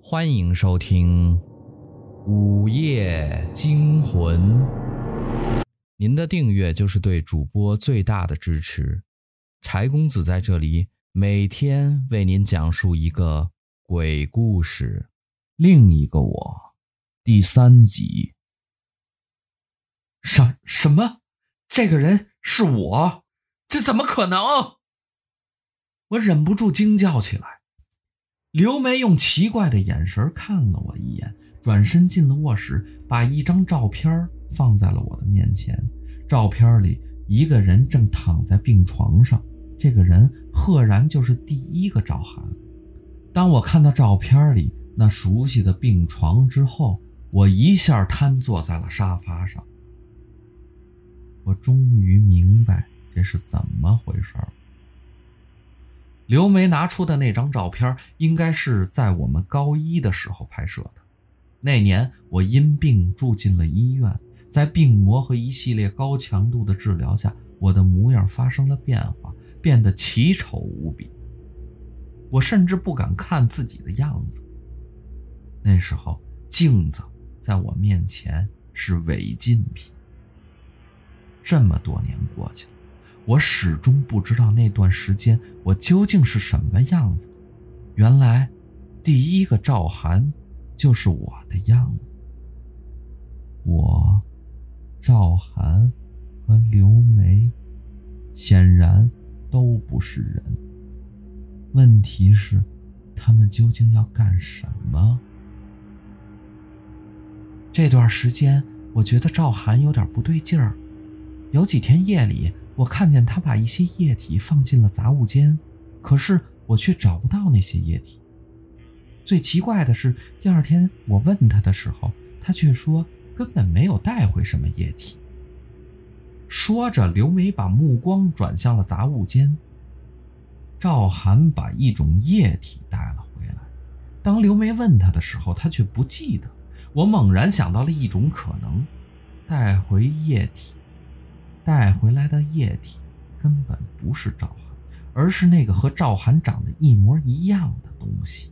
欢迎收听《午夜惊魂》。您的订阅就是对主播最大的支持。柴公子在这里每天为您讲述一个鬼故事。另一个我，第三集。什什么？这个人是我？这怎么可能？我忍不住惊叫起来。刘梅用奇怪的眼神看了我一眼，转身进了卧室，把一张照片放在了我的面前。照片里，一个人正躺在病床上，这个人赫然就是第一个赵涵。当我看到照片里那熟悉的病床之后，我一下瘫坐在了沙发上。我终于明白这是怎么回事了。刘梅拿出的那张照片，应该是在我们高一的时候拍摄的。那年我因病住进了医院，在病魔和一系列高强度的治疗下，我的模样发生了变化，变得奇丑无比。我甚至不敢看自己的样子。那时候，镜子在我面前是违禁品。这么多年过去了。我始终不知道那段时间我究竟是什么样子。原来，第一个赵涵就是我的样子。我，赵涵和刘梅，显然都不是人。问题是，他们究竟要干什么？这段时间，我觉得赵涵有点不对劲儿。有几天夜里。我看见他把一些液体放进了杂物间，可是我却找不到那些液体。最奇怪的是，第二天我问他的时候，他却说根本没有带回什么液体。说着，刘梅把目光转向了杂物间。赵涵把一种液体带了回来。当刘梅问他的时候，他却不记得。我猛然想到了一种可能：带回液体。带回来的液体根本不是赵涵，而是那个和赵涵长得一模一样的东西。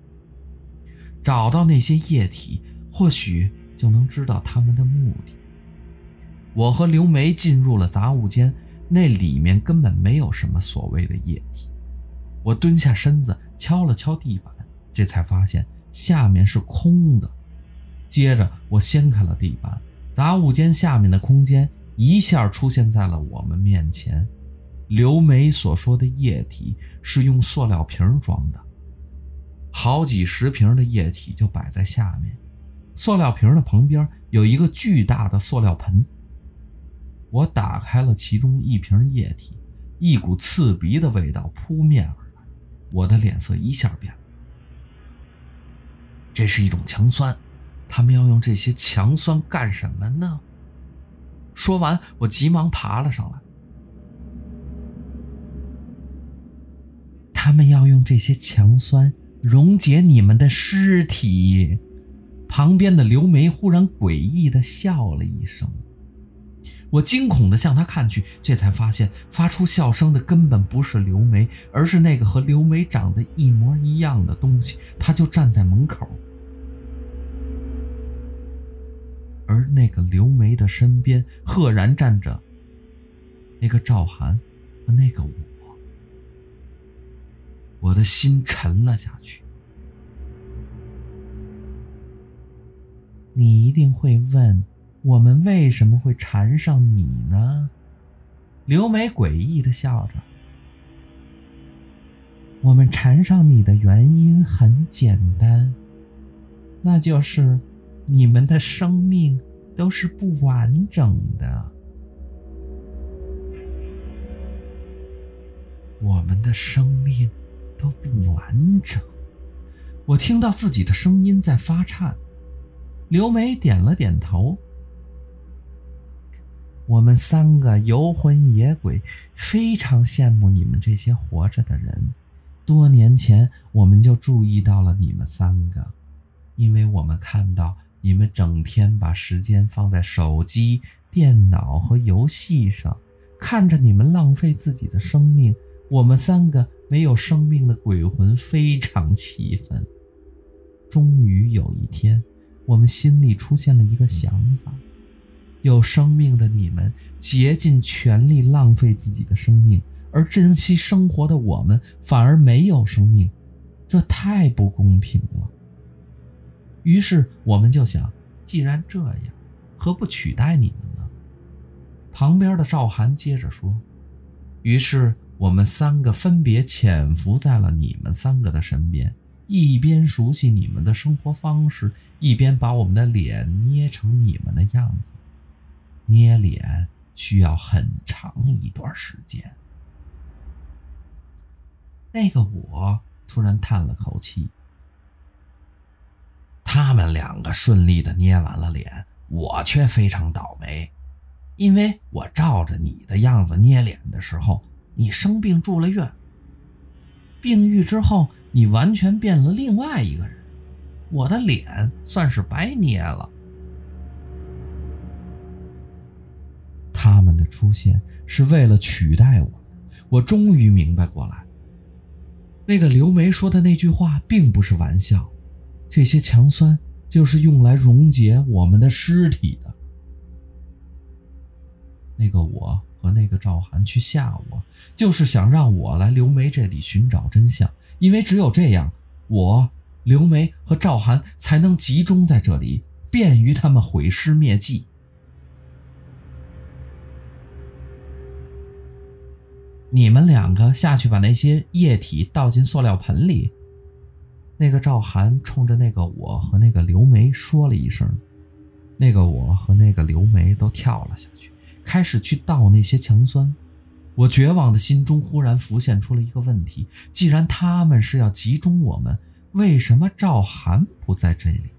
找到那些液体，或许就能知道他们的目的。我和刘梅进入了杂物间，那里面根本没有什么所谓的液体。我蹲下身子敲了敲地板，这才发现下面是空的。接着我掀开了地板，杂物间下面的空间。一下出现在了我们面前。刘梅所说的液体是用塑料瓶装的，好几十瓶的液体就摆在下面。塑料瓶的旁边有一个巨大的塑料盆。我打开了其中一瓶液体，一股刺鼻的味道扑面而来，我的脸色一下变了。这是一种强酸，他们要用这些强酸干什么呢？说完，我急忙爬了上来。他们要用这些强酸溶解你们的尸体。旁边的刘梅忽然诡异地笑了一声，我惊恐地向她看去，这才发现发出笑声的根本不是刘梅，而是那个和刘梅长得一模一样的东西，它就站在门口。而那个刘梅的身边，赫然站着那个赵涵和那个我。我的心沉了下去。你一定会问，我们为什么会缠上你呢？刘梅诡异的笑着。我们缠上你的原因很简单，那就是。你们的生命都是不完整的。我们的生命都不完整。我听到自己的声音在发颤。刘梅点了点头。我们三个游魂野鬼非常羡慕你们这些活着的人。多年前我们就注意到了你们三个，因为我们看到。你们整天把时间放在手机、电脑和游戏上，看着你们浪费自己的生命，我们三个没有生命的鬼魂非常气愤。终于有一天，我们心里出现了一个想法：有生命的你们竭尽全力浪费自己的生命，而珍惜生活的我们反而没有生命，这太不公平了。于是我们就想，既然这样，何不取代你们呢？旁边的赵涵接着说：“于是。”我们三个分别潜伏在了你们三个的身边，一边熟悉你们的生活方式，一边把我们的脸捏成你们的样子。捏脸需要很长一段时间。那个我突然叹了口气。他们两个顺利的捏完了脸，我却非常倒霉，因为我照着你的样子捏脸的时候。你生病住了院，病愈之后，你完全变了另外一个人，我的脸算是白捏了。他们的出现是为了取代我，我终于明白过来，那个刘梅说的那句话并不是玩笑，这些强酸就是用来溶解我们的尸体的。那个我。和那个赵涵去吓我，就是想让我来刘梅这里寻找真相，因为只有这样，我刘梅和赵涵才能集中在这里，便于他们毁尸灭迹。你们两个下去把那些液体倒进塑料盆里。那个赵涵冲着那个我和那个刘梅说了一声，那个我和那个刘梅都跳了下去。开始去倒那些强酸，我绝望的心中忽然浮现出了一个问题：既然他们是要集中我们，为什么赵涵不在这里？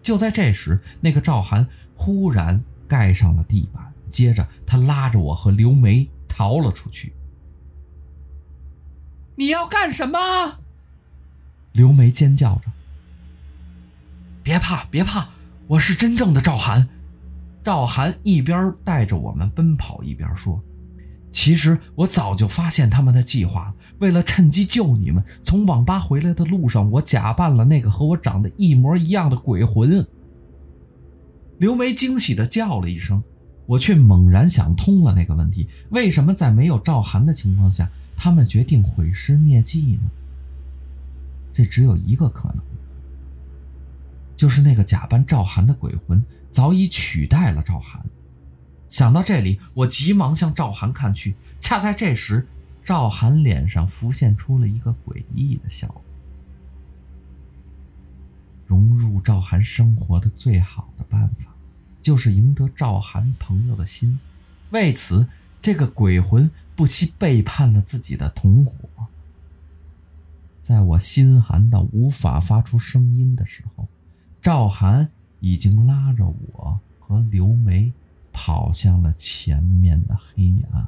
就在这时，那个赵涵忽然盖上了地板，接着他拉着我和刘梅逃了出去。你要干什么？刘梅尖叫着：“别怕，别怕，我是真正的赵涵。”赵涵一边带着我们奔跑，一边说：“其实我早就发现他们的计划了，为了趁机救你们。从网吧回来的路上，我假扮了那个和我长得一模一样的鬼魂。”刘梅惊喜地叫了一声，我却猛然想通了那个问题：为什么在没有赵涵的情况下，他们决定毁尸灭迹呢？这只有一个可能。就是那个假扮赵涵的鬼魂早已取代了赵涵。想到这里，我急忙向赵涵看去。恰在这时，赵涵脸上浮现出了一个诡异的笑容。融入赵涵生活的最好的办法，就是赢得赵涵朋友的心。为此，这个鬼魂不惜背叛了自己的同伙。在我心寒到无法发出声音的时候，赵涵已经拉着我和刘梅跑向了前面的黑暗。